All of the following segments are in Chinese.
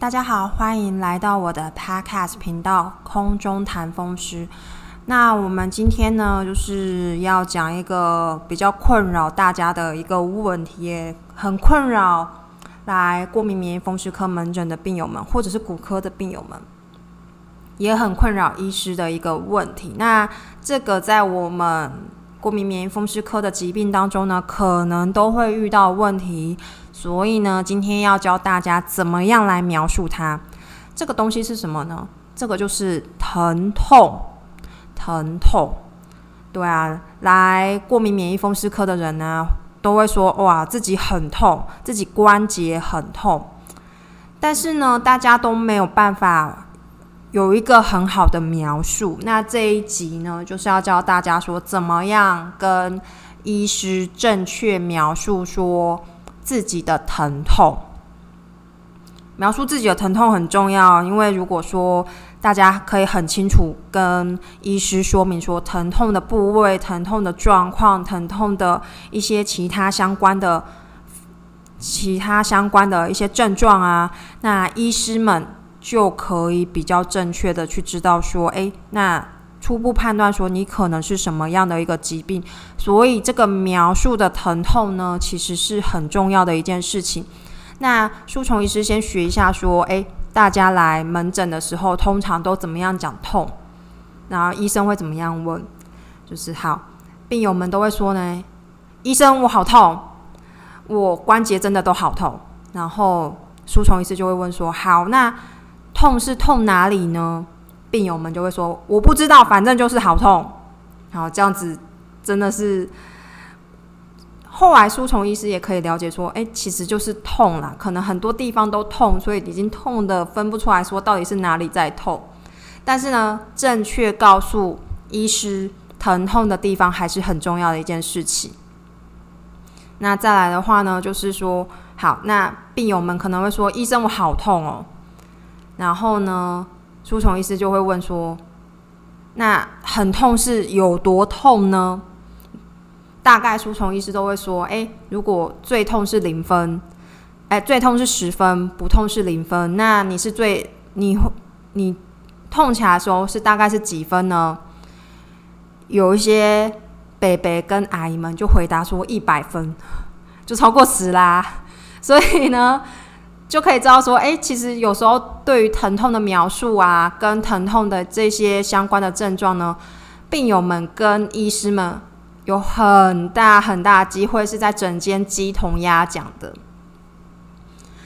大家好，欢迎来到我的 Podcast 频道《空中谈风湿》。那我们今天呢，就是要讲一个比较困扰大家的一个问题，也很困扰来过敏免疫风湿科门诊的病友们，或者是骨科的病友们，也很困扰医师的一个问题。那这个在我们过敏免疫风湿科的疾病当中呢，可能都会遇到问题。所以呢，今天要教大家怎么样来描述它。这个东西是什么呢？这个就是疼痛，疼痛。对啊，来过敏免疫风湿科的人呢，都会说哇，自己很痛，自己关节很痛。但是呢，大家都没有办法有一个很好的描述。那这一集呢，就是要教大家说，怎么样跟医师正确描述说。自己的疼痛，描述自己的疼痛很重要，因为如果说大家可以很清楚跟医师说明说疼痛的部位、疼痛的状况、疼痛的一些其他相关的、其他相关的一些症状啊，那医师们就可以比较正确的去知道说，哎，那。初步判断说你可能是什么样的一个疾病，所以这个描述的疼痛呢，其实是很重要的一件事情。那舒虫医师先学一下说，诶，大家来门诊的时候，通常都怎么样讲痛？然后医生会怎么样问？就是好，病友们都会说呢，医生我好痛，我关节真的都好痛。然后舒虫医师就会问说，好，那痛是痛哪里呢？病友们就会说：“我不知道，反正就是好痛。”好，这样子真的是。后来书虫医师也可以了解说：“哎，其实就是痛啦，可能很多地方都痛，所以已经痛的分不出来说到底是哪里在痛。但是呢，正确告诉医师疼痛的地方还是很重要的一件事情。那再来的话呢，就是说，好，那病友们可能会说：医生，我好痛哦。然后呢？书虫医师就会问说：“那很痛是有多痛呢？”大概书虫医师都会说：“哎，如果最痛是零分，哎，最痛是十分，不痛是零分。那你是最你你痛起来的时候是大概是几分呢？”有一些北北跟阿姨们就回答说：“一百分，就超过十啦。”所以呢。就可以知道说，哎，其实有时候对于疼痛的描述啊，跟疼痛的这些相关的症状呢，病友们跟医师们有很大很大机会是在诊间鸡同鸭讲的。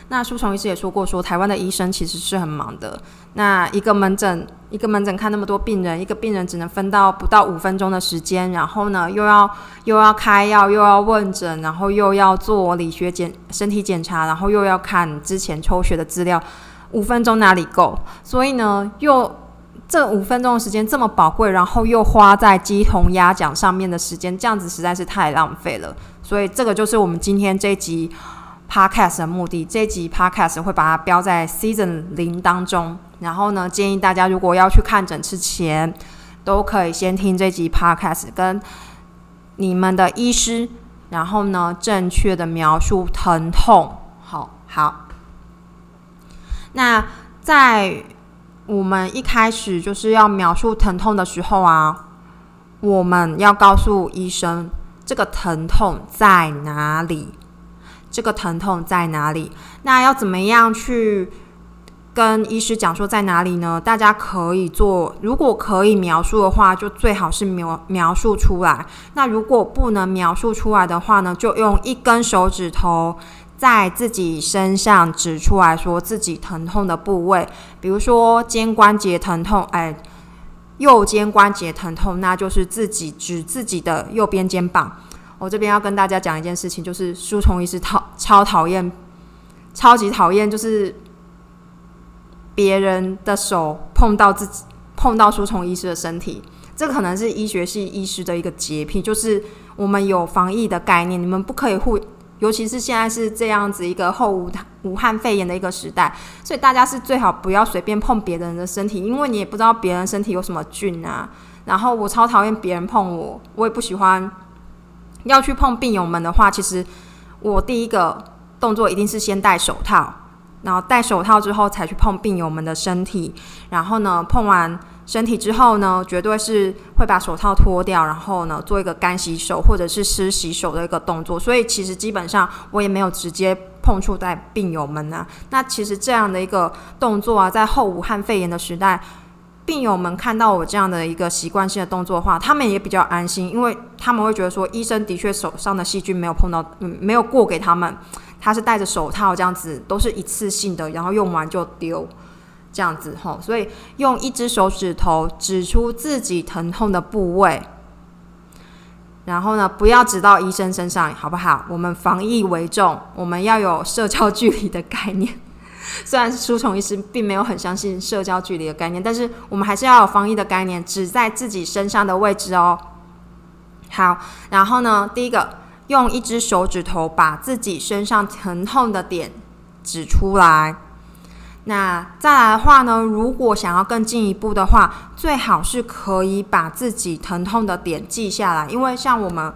那舒虫医师也说过，说台湾的医生其实是很忙的。那一个门诊，一个门诊看那么多病人，一个病人只能分到不到五分钟的时间，然后呢，又要又要开药，又要问诊，然后又要做理学检身体检查，然后又要看之前抽血的资料，五分钟哪里够？所以呢，又这五分钟的时间这么宝贵，然后又花在鸡同鸭讲上面的时间，这样子实在是太浪费了。所以这个就是我们今天这一集。Podcast 的目的，这集 Podcast 会把它标在 Season 零当中。然后呢，建议大家如果要去看诊之前，都可以先听这集 Podcast，跟你们的医师，然后呢，正确的描述疼痛。好，好。那在我们一开始就是要描述疼痛的时候啊，我们要告诉医生这个疼痛在哪里。这个疼痛在哪里？那要怎么样去跟医师讲说在哪里呢？大家可以做，如果可以描述的话，就最好是描描述出来。那如果不能描述出来的话呢，就用一根手指头在自己身上指出来说自己疼痛的部位，比如说肩关节疼痛，哎，右肩关节疼痛，那就是自己指自己的右边肩膀。我这边要跟大家讲一件事情，就是书虫医师讨超讨厌，超级讨厌，就是别人的手碰到自己，碰到书虫医师的身体，这可能是医学系医师的一个洁癖，就是我们有防疫的概念，你们不可以互，尤其是现在是这样子一个后武武汉肺炎的一个时代，所以大家是最好不要随便碰别人的身体，因为你也不知道别人身体有什么菌啊。然后我超讨厌别人碰我，我也不喜欢。要去碰病友们的话，其实我第一个动作一定是先戴手套，然后戴手套之后才去碰病友们的身体，然后呢，碰完身体之后呢，绝对是会把手套脱掉，然后呢，做一个干洗手或者是湿洗手的一个动作。所以其实基本上我也没有直接碰触在病友们啊。那其实这样的一个动作啊，在后武汉肺炎的时代。病友们看到我这样的一个习惯性的动作的话，他们也比较安心，因为他们会觉得说，医生的确手上的细菌没有碰到，嗯，没有过给他们，他是戴着手套这样子，都是一次性的，然后用完就丢，这样子吼，所以用一只手指头指出自己疼痛的部位，然后呢，不要指到医生身上，好不好？我们防疫为重，我们要有社交距离的概念。虽然书虫医师并没有很相信社交距离的概念，但是我们还是要有防疫的概念，指在自己身上的位置哦。好，然后呢，第一个用一只手指头把自己身上疼痛的点指出来。那再来的话呢，如果想要更进一步的话，最好是可以把自己疼痛的点记下来，因为像我们。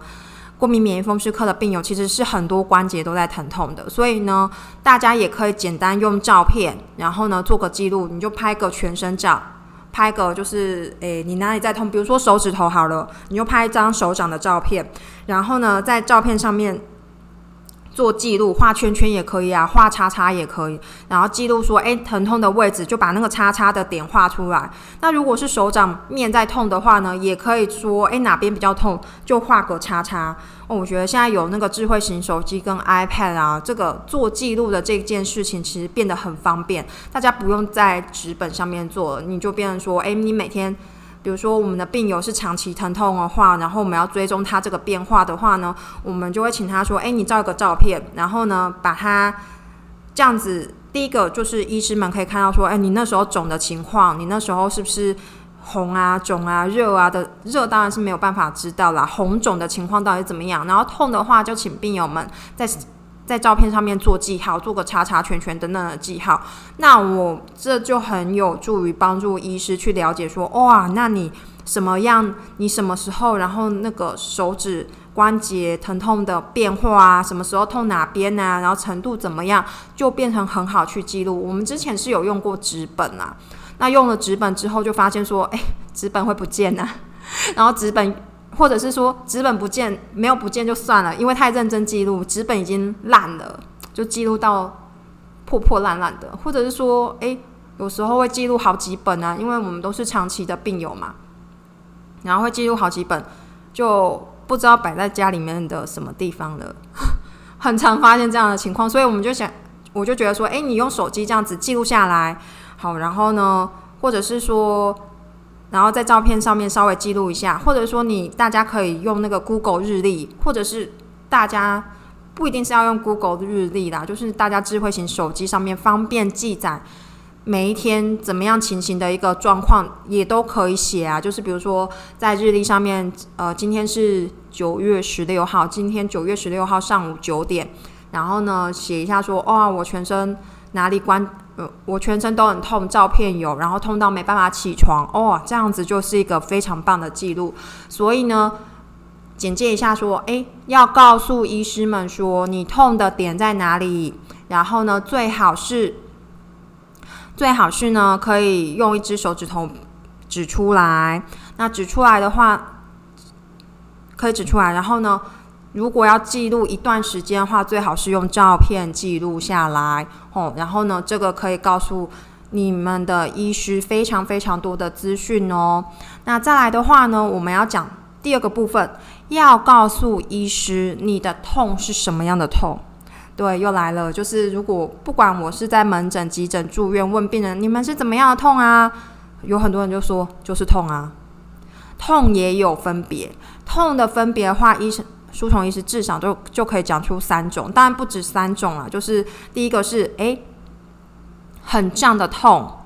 过敏免疫风湿科的病友其实是很多关节都在疼痛的，所以呢，大家也可以简单用照片，然后呢做个记录，你就拍个全身照，拍个就是诶你哪里在痛，比如说手指头好了，你就拍一张手掌的照片，然后呢在照片上面。做记录，画圈圈也可以啊，画叉叉也可以。然后记录说，诶，疼痛的位置就把那个叉叉的点画出来。那如果是手掌面在痛的话呢，也可以说，诶，哪边比较痛，就画个叉叉。哦，我觉得现在有那个智慧型手机跟 iPad 啊，这个做记录的这件事情其实变得很方便，大家不用在纸本上面做了，你就变成说，诶，你每天。比如说，我们的病友是长期疼痛的话，然后我们要追踪他这个变化的话呢，我们就会请他说：“哎，你照一个照片，然后呢，把它这样子。第一个就是医师们可以看到说，哎，你那时候肿的情况，你那时候是不是红啊、肿啊、热啊的？热当然是没有办法知道啦，红肿的情况到底怎么样？然后痛的话，就请病友们在。在照片上面做记号，做个叉叉圈圈等等的记号，那我这就很有助于帮助医师去了解说，哇，那你什么样，你什么时候，然后那个手指关节疼痛的变化啊，什么时候痛哪边啊，然后程度怎么样，就变成很好去记录。我们之前是有用过纸本啊，那用了纸本之后就发现说，哎，纸本会不见啊，然后纸本。或者是说纸本不见，没有不见就算了，因为太认真记录，纸本已经烂了，就记录到破破烂烂的。或者是说，诶，有时候会记录好几本啊，因为我们都是长期的病友嘛，然后会记录好几本，就不知道摆在家里面的什么地方了。很常发现这样的情况，所以我们就想，我就觉得说，诶，你用手机这样子记录下来，好，然后呢，或者是说。然后在照片上面稍微记录一下，或者说你大家可以用那个 Google 日历，或者是大家不一定是要用 Google 日历啦，就是大家智慧型手机上面方便记载每一天怎么样情形的一个状况，也都可以写啊。就是比如说在日历上面，呃，今天是九月十六号，今天九月十六号上午九点，然后呢写一下说，哦，我全身哪里关。我全身都很痛，照片有，然后痛到没办法起床哦，这样子就是一个非常棒的记录。所以呢，简介一下说，诶，要告诉医师们说你痛的点在哪里，然后呢，最好是最好是呢，可以用一只手指头指出来。那指出来的话，可以指出来，然后呢？如果要记录一段时间的话，最好是用照片记录下来哦。然后呢，这个可以告诉你们的医师非常非常多的资讯哦。那再来的话呢，我们要讲第二个部分，要告诉医师你的痛是什么样的痛。对，又来了，就是如果不管我是在门诊、急诊、住院问病人，你们是怎么样的痛啊？有很多人就说就是痛啊。痛也有分别，痛的分别的话，医生。书虫医师至少就就可以讲出三种，当然不止三种了。就是第一个是诶很胀的痛，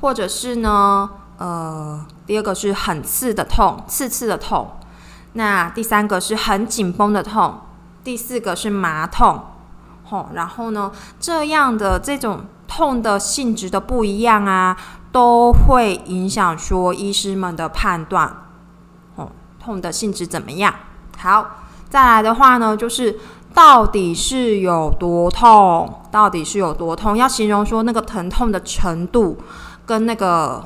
或者是呢呃第二个是很刺的痛，刺刺的痛。那第三个是很紧绷的痛，第四个是麻痛。吼，然后呢这样的这种痛的性质的不一样啊，都会影响说医师们的判断。哦，痛的性质怎么样？好。再来的话呢，就是到底是有多痛？到底是有多痛？要形容说那个疼痛的程度跟那个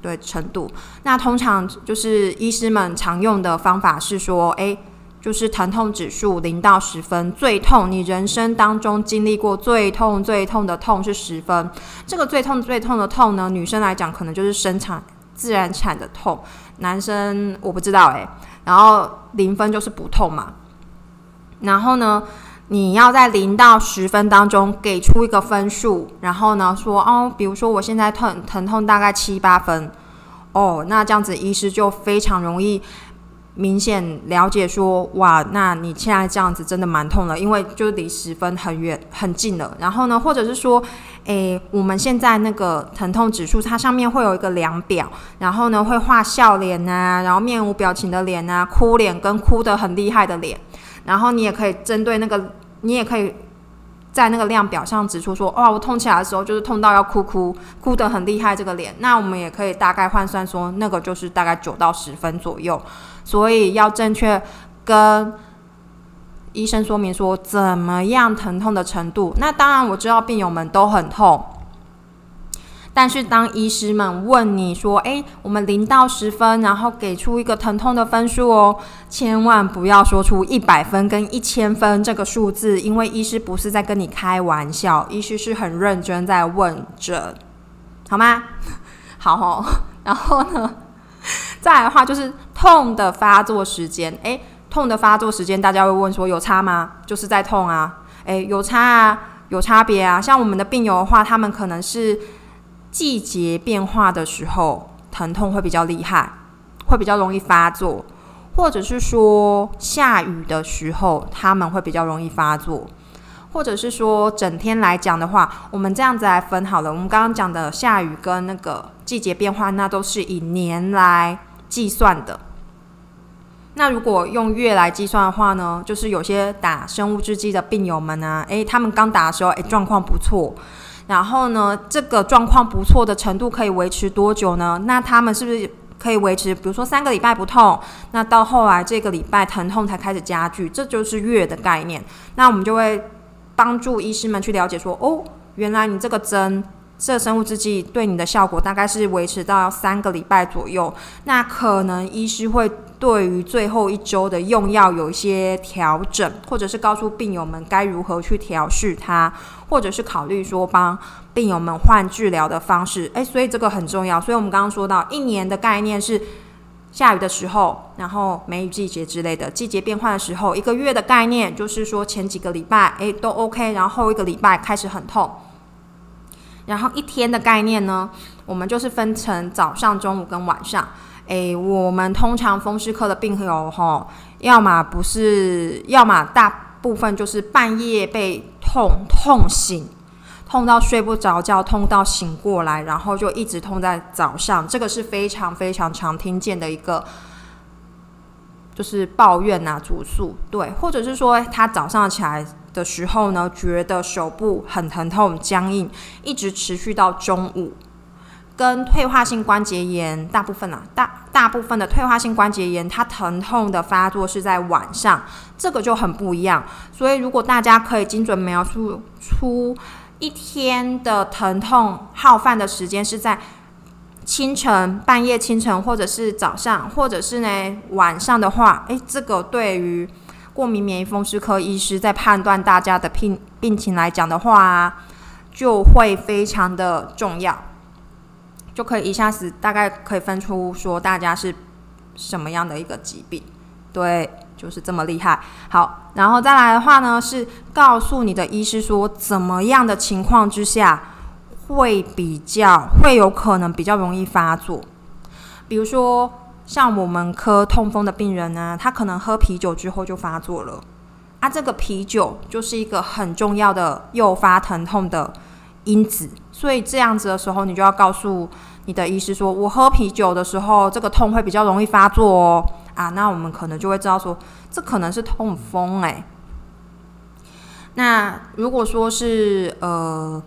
对程度。那通常就是医师们常用的方法是说，诶，就是疼痛指数零到十分，最痛你人生当中经历过最痛最痛的痛是十分。这个最痛最痛的痛呢，女生来讲可能就是生产自然产的痛，男生我不知道诶。然后零分就是不痛嘛。然后呢，你要在零到十分当中给出一个分数，然后呢说哦，比如说我现在疼疼痛大概七八分，哦，那这样子医师就非常容易明显了解说，哇，那你现在这样子真的蛮痛的，因为就离十分很远很近了。然后呢，或者是说，诶，我们现在那个疼痛指数，它上面会有一个量表，然后呢会画笑脸啊，然后面无表情的脸啊，哭脸跟哭得很厉害的脸。然后你也可以针对那个，你也可以在那个量表上指出说，哇，我痛起来的时候就是痛到要哭哭，哭得很厉害这个脸。那我们也可以大概换算说，那个就是大概九到十分左右。所以要正确跟医生说明说怎么样疼痛的程度。那当然我知道病友们都很痛。但是当医师们问你说：“诶，我们零到十分，然后给出一个疼痛的分数哦，千万不要说出一百分跟一千分这个数字，因为医师不是在跟你开玩笑，医师是很认真在问诊，好吗？好哦。然后呢，再来的话就是痛的发作时间。诶，痛的发作时间，大家会问说有差吗？就是在痛啊。诶，有差啊，有差别啊。像我们的病友的话，他们可能是。季节变化的时候，疼痛会比较厉害，会比较容易发作；或者是说下雨的时候，他们会比较容易发作；或者是说整天来讲的话，我们这样子来分好了。我们刚刚讲的下雨跟那个季节变化，那都是以年来计算的。那如果用月来计算的话呢，就是有些打生物制剂的病友们呢，诶，他们刚打的时候，诶，状况不错。然后呢，这个状况不错的程度可以维持多久呢？那他们是不是可以维持，比如说三个礼拜不痛，那到后来这个礼拜疼痛才开始加剧，这就是月的概念。那我们就会帮助医师们去了解说，哦，原来你这个针。这生物制剂对你的效果大概是维持到三个礼拜左右，那可能医师会对于最后一周的用药有一些调整，或者是告诉病友们该如何去调试它，或者是考虑说帮病友们换治疗的方式。诶，所以这个很重要。所以我们刚刚说到一年的概念是下雨的时候，然后梅雨季节之类的季节变换的时候，一个月的概念就是说前几个礼拜诶都 OK，然后后一个礼拜开始很痛。然后一天的概念呢，我们就是分成早上、中午跟晚上。诶，我们通常风湿科的病友吼，要么不是，要么大部分就是半夜被痛痛醒，痛到睡不着觉，痛到醒过来，然后就一直痛在早上。这个是非常非常常听见的一个，就是抱怨呐，主诉对，或者是说他早上起来。的时候呢，觉得手部很疼痛、僵硬，一直持续到中午。跟退化性关节炎大部分啊，大大部分的退化性关节炎，它疼痛的发作是在晚上，这个就很不一样。所以，如果大家可以精准描述出一天的疼痛耗饭的时间是在清晨、半夜、清晨，或者是早上，或者是呢晚上的话，诶，这个对于过敏免疫风湿科医师在判断大家的病病情来讲的话，就会非常的重要，就可以一下子大概可以分出说大家是什么样的一个疾病，对，就是这么厉害。好，然后再来的话呢，是告诉你的医师说，怎么样的情况之下会比较会有可能比较容易发作，比如说。像我们科痛风的病人呢，他可能喝啤酒之后就发作了，啊，这个啤酒就是一个很重要的诱发疼痛的因子，所以这样子的时候，你就要告诉你的医师说，我喝啤酒的时候，这个痛会比较容易发作哦，啊，那我们可能就会知道说，这可能是痛风诶。那如果说是呃。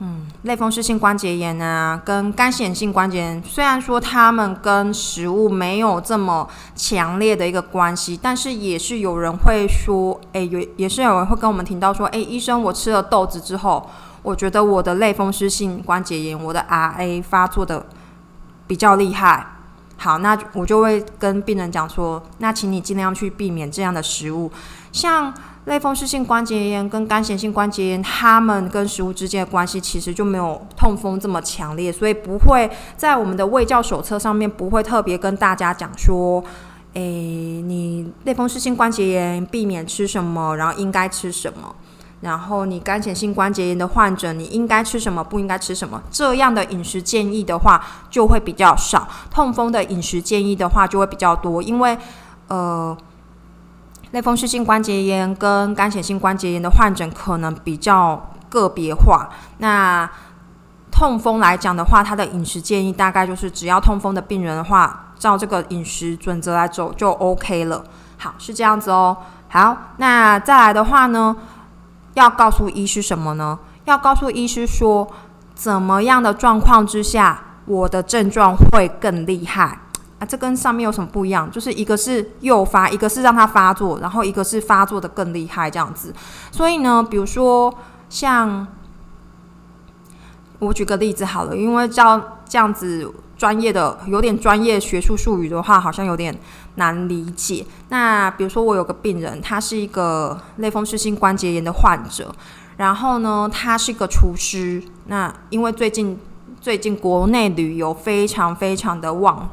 嗯，类风湿性关节炎啊，跟干显性关节炎，虽然说他们跟食物没有这么强烈的一个关系，但是也是有人会说，诶，有也是有人会跟我们听到说，诶，医生，我吃了豆子之后，我觉得我的类风湿性关节炎，我的 RA 发作的比较厉害。好，那我就会跟病人讲说，那请你尽量去避免这样的食物，像类风湿性关节炎跟干性性关节炎，它们跟食物之间的关系其实就没有痛风这么强烈，所以不会在我们的胃教手册上面不会特别跟大家讲说，诶，你类风湿性关节炎避免吃什么，然后应该吃什么。然后你干性性关节炎的患者，你应该吃什么，不应该吃什么，这样的饮食建议的话就会比较少。痛风的饮食建议的话就会比较多，因为呃，类风湿性关节炎跟干性性关节炎的患者可能比较个别化。那痛风来讲的话，他的饮食建议大概就是只要痛风的病人的话，照这个饮食准则来走就 OK 了。好，是这样子哦。好，那再来的话呢？要告诉医师什么呢？要告诉医师说，怎么样的状况之下，我的症状会更厉害啊？这跟上面有什么不一样？就是一个是诱发，一个是让它发作，然后一个是发作的更厉害这样子。所以呢，比如说像我举个例子好了，因为叫这样子。专业的有点专业学术术语的话，好像有点难理解。那比如说，我有个病人，他是一个类风湿性关节炎的患者，然后呢，他是一个厨师。那因为最近最近国内旅游非常非常的旺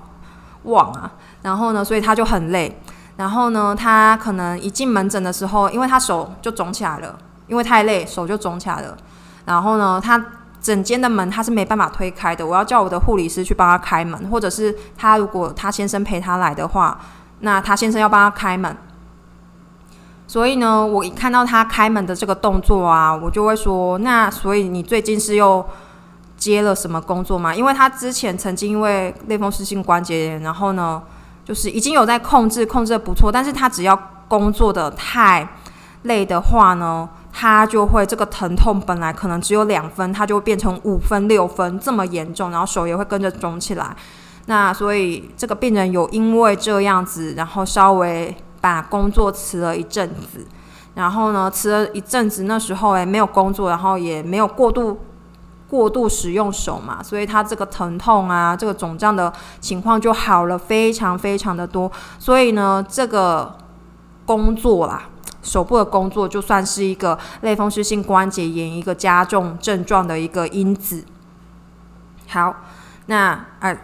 旺啊，然后呢，所以他就很累。然后呢，他可能一进门诊的时候，因为他手就肿起来了，因为太累，手就肿起来了。然后呢，他。整间的门他是没办法推开的，我要叫我的护理师去帮他开门，或者是他如果他先生陪他来的话，那他先生要帮他开门。所以呢，我一看到他开门的这个动作啊，我就会说：那所以你最近是又接了什么工作吗？因为他之前曾经因为类风湿性关节炎，然后呢，就是已经有在控制，控制的不错，但是他只要工作的太累的话呢。他就会这个疼痛本来可能只有两分，他就会变成五分、六分这么严重，然后手也会跟着肿起来。那所以这个病人有因为这样子，然后稍微把工作辞了一阵子，然后呢辞了一阵子，那时候诶没有工作，然后也没有过度过度使用手嘛，所以他这个疼痛啊，这个肿胀的情况就好了非常非常的多。所以呢，这个工作啦。手部的工作就算是一个类风湿性关节炎一个加重症状的一个因子。好，那哎，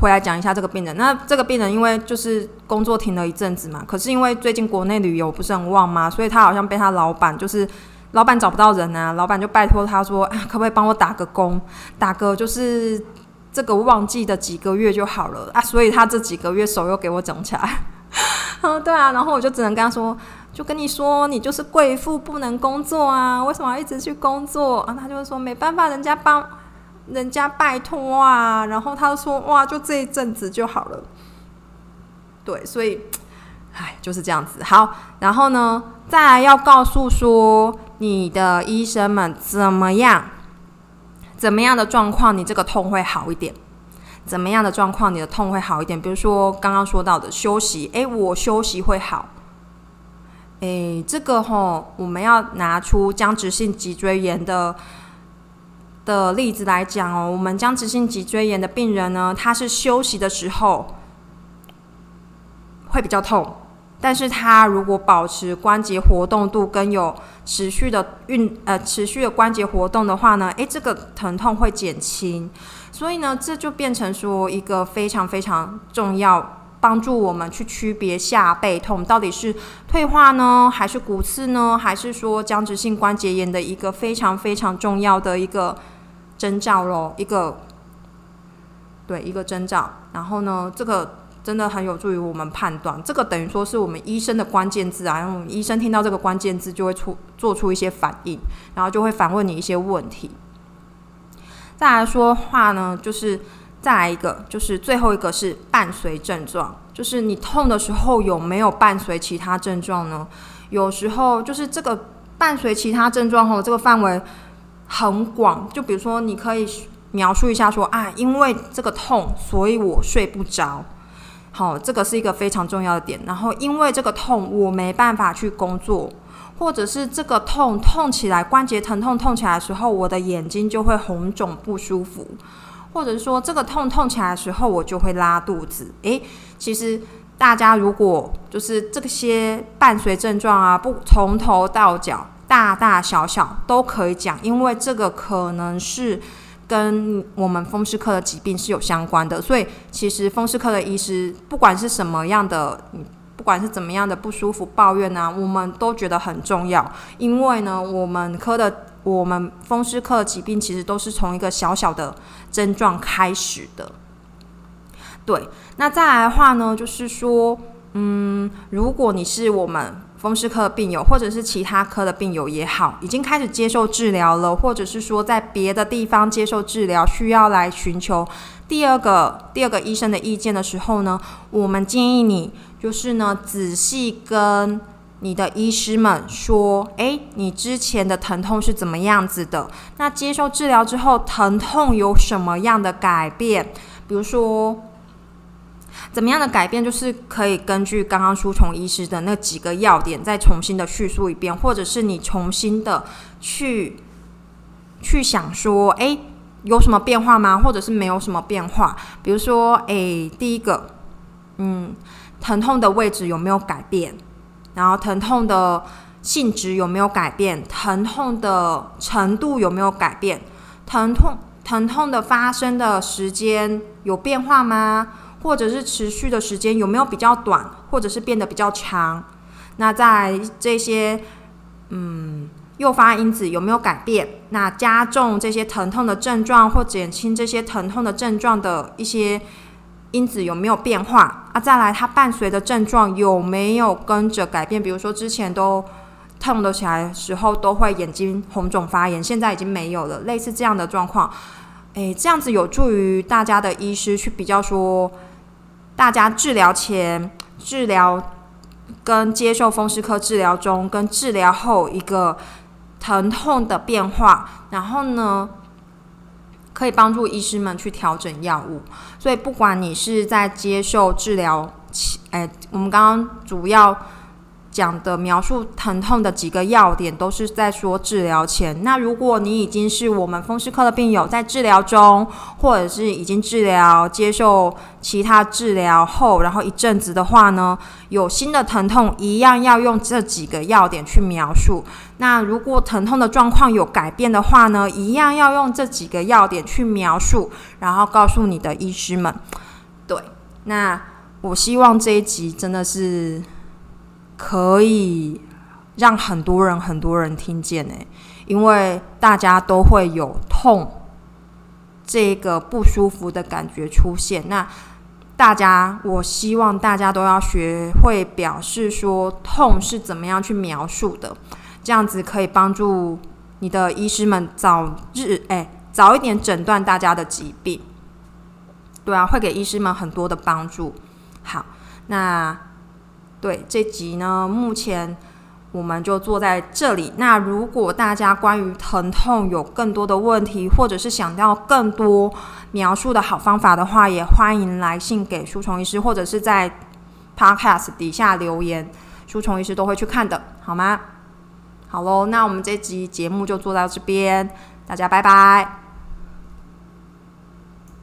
回来讲一下这个病人。那这个病人因为就是工作停了一阵子嘛，可是因为最近国内旅游不是很旺嘛，所以他好像被他老板就是老板找不到人啊，老板就拜托他说，可不可以帮我打个工，打个就是这个旺季的几个月就好了啊。所以他这几个月手又给我肿起来。嗯，对啊，然后我就只能跟他说。就跟你说，你就是贵妇不能工作啊？为什么要一直去工作啊？他就会说没办法，人家帮人家拜托啊。然后他说哇，就这一阵子就好了。对，所以，唉，就是这样子。好，然后呢，再来要告诉说你的医生们怎么样，怎么样的状况你这个痛会好一点？怎么样的状况你的痛会好一点？比如说刚刚说到的休息，诶，我休息会好。诶，这个吼，我们要拿出僵直性脊椎炎的的例子来讲哦。我们僵直性脊椎炎的病人呢，他是休息的时候会比较痛，但是他如果保持关节活动度跟有持续的运呃持续的关节活动的话呢，诶，这个疼痛会减轻。所以呢，这就变成说一个非常非常重要。帮助我们去区别下背痛到底是退化呢，还是骨刺呢，还是说僵直性关节炎的一个非常非常重要的一个征兆咯，一个对一个征兆。然后呢，这个真的很有助于我们判断。这个等于说是我们医生的关键字啊，然后医生听到这个关键字就会出做出一些反应，然后就会反问你一些问题。再来说话呢，就是。再来一个，就是最后一个是伴随症状，就是你痛的时候有没有伴随其他症状呢？有时候就是这个伴随其他症状后，这个范围很广，就比如说你可以描述一下说啊，因为这个痛，所以我睡不着。好，这个是一个非常重要的点。然后因为这个痛，我没办法去工作，或者是这个痛痛起来，关节疼痛痛起来的时候，我的眼睛就会红肿不舒服，或者说这个痛痛起来的时候，我就会拉肚子。诶，其实大家如果就是这些伴随症状啊，不从头到脚，大大小小都可以讲，因为这个可能是。跟我们风湿科的疾病是有相关的，所以其实风湿科的医师，不管是什么样的，不管是怎么样的不舒服、抱怨呢，我们都觉得很重要。因为呢，我们科的我们风湿科疾病，其实都是从一个小小的症状开始的。对，那再来的话呢，就是说，嗯，如果你是我们。风湿科病友，或者是其他科的病友也好，已经开始接受治疗了，或者是说在别的地方接受治疗，需要来寻求第二个第二个医生的意见的时候呢，我们建议你就是呢，仔细跟你的医师们说，诶，你之前的疼痛是怎么样子的？那接受治疗之后，疼痛有什么样的改变？比如说。怎么样的改变，就是可以根据刚刚书虫医师的那几个要点，再重新的叙述一遍，或者是你重新的去去想说，哎，有什么变化吗？或者是没有什么变化？比如说，哎，第一个，嗯，疼痛的位置有没有改变？然后疼痛的性质有没有改变？疼痛的程度有没有改变？疼痛疼痛的发生的时间有变化吗？或者是持续的时间有没有比较短，或者是变得比较长？那在这些嗯诱发因子有没有改变？那加重这些疼痛的症状或减轻这些疼痛的症状的一些因子有没有变化？啊，再来它伴随的症状有没有跟着改变？比如说之前都痛得起来的时候都会眼睛红肿发炎，现在已经没有了，类似这样的状况。诶，这样子有助于大家的医师去比较说。大家治疗前、治疗跟接受风湿科治疗中、跟治疗后一个疼痛的变化，然后呢，可以帮助医师们去调整药物。所以，不管你是在接受治疗前，哎，我们刚刚主要。讲的描述疼痛的几个要点，都是在说治疗前。那如果你已经是我们风湿科的病友，在治疗中，或者是已经治疗、接受其他治疗后，然后一阵子的话呢，有新的疼痛，一样要用这几个要点去描述。那如果疼痛的状况有改变的话呢，一样要用这几个要点去描述，然后告诉你的医师们。对，那我希望这一集真的是。可以让很多人很多人听见呢，因为大家都会有痛这个不舒服的感觉出现。那大家，我希望大家都要学会表示说痛是怎么样去描述的，这样子可以帮助你的医师们早日哎早一点诊断大家的疾病。对啊，会给医师们很多的帮助。好，那。对这集呢，目前我们就坐在这里。那如果大家关于疼痛有更多的问题，或者是想要更多描述的好方法的话，也欢迎来信给书虫医师，或者是在 Podcast 底下留言，书虫医师都会去看的，好吗？好喽，那我们这集节目就做到这边，大家拜拜。